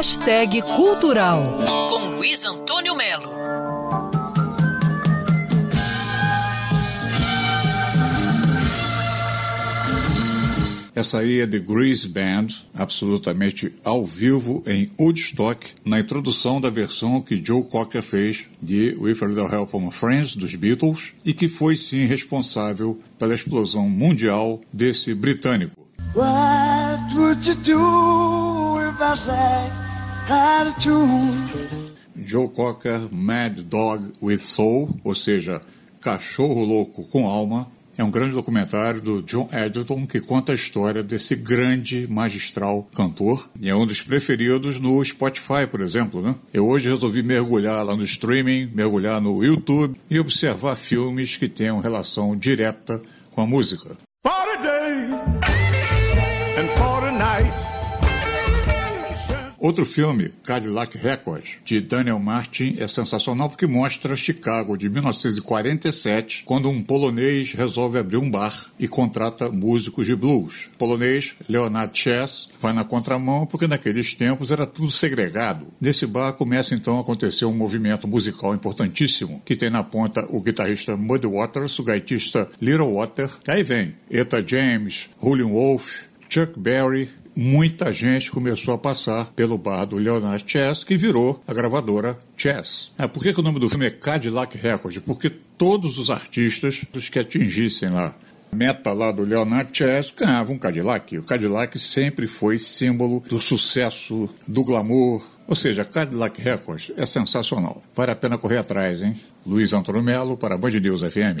Hashtag Cultural com Luiz Antônio Melo. Essa aí é The Grease Band, absolutamente ao vivo em Woodstock, na introdução da versão que Joe Cocker fez de With a Little Help from Friends, dos Beatles, e que foi sim responsável pela explosão mundial desse britânico. What would you do if I tune? Joe Cocker, Mad Dog with Soul, ou seja, cachorro louco com alma, é um grande documentário do John Edgerton que conta a história desse grande magistral cantor e é um dos preferidos no Spotify, por exemplo. Né? Eu hoje resolvi mergulhar lá no streaming, mergulhar no YouTube e observar filmes que tenham relação direta com a música. Party day and party. Outro filme, Cadillac Records, de Daniel Martin, é sensacional porque mostra Chicago de 1947, quando um polonês resolve abrir um bar e contrata músicos de blues. O polonês Leonard Chess vai na contramão porque naqueles tempos era tudo segregado. Nesse bar começa então a acontecer um movimento musical importantíssimo, que tem na ponta o guitarrista Muddy Waters, o gaitista Little Water, aí vem Eta James, Julian Wolf, Chuck Berry, muita gente começou a passar pelo bar do Leonard Chess, que virou a gravadora Chess. É, por que, que o nome do filme é Cadillac Records? Porque todos os artistas os que atingissem lá meta lá do Leonard Chess ganhavam um Cadillac. O Cadillac sempre foi símbolo do sucesso, do glamour. Ou seja, Cadillac Records é sensacional. Vale a pena correr atrás, hein? Luiz Antônio Melo para Band News FM.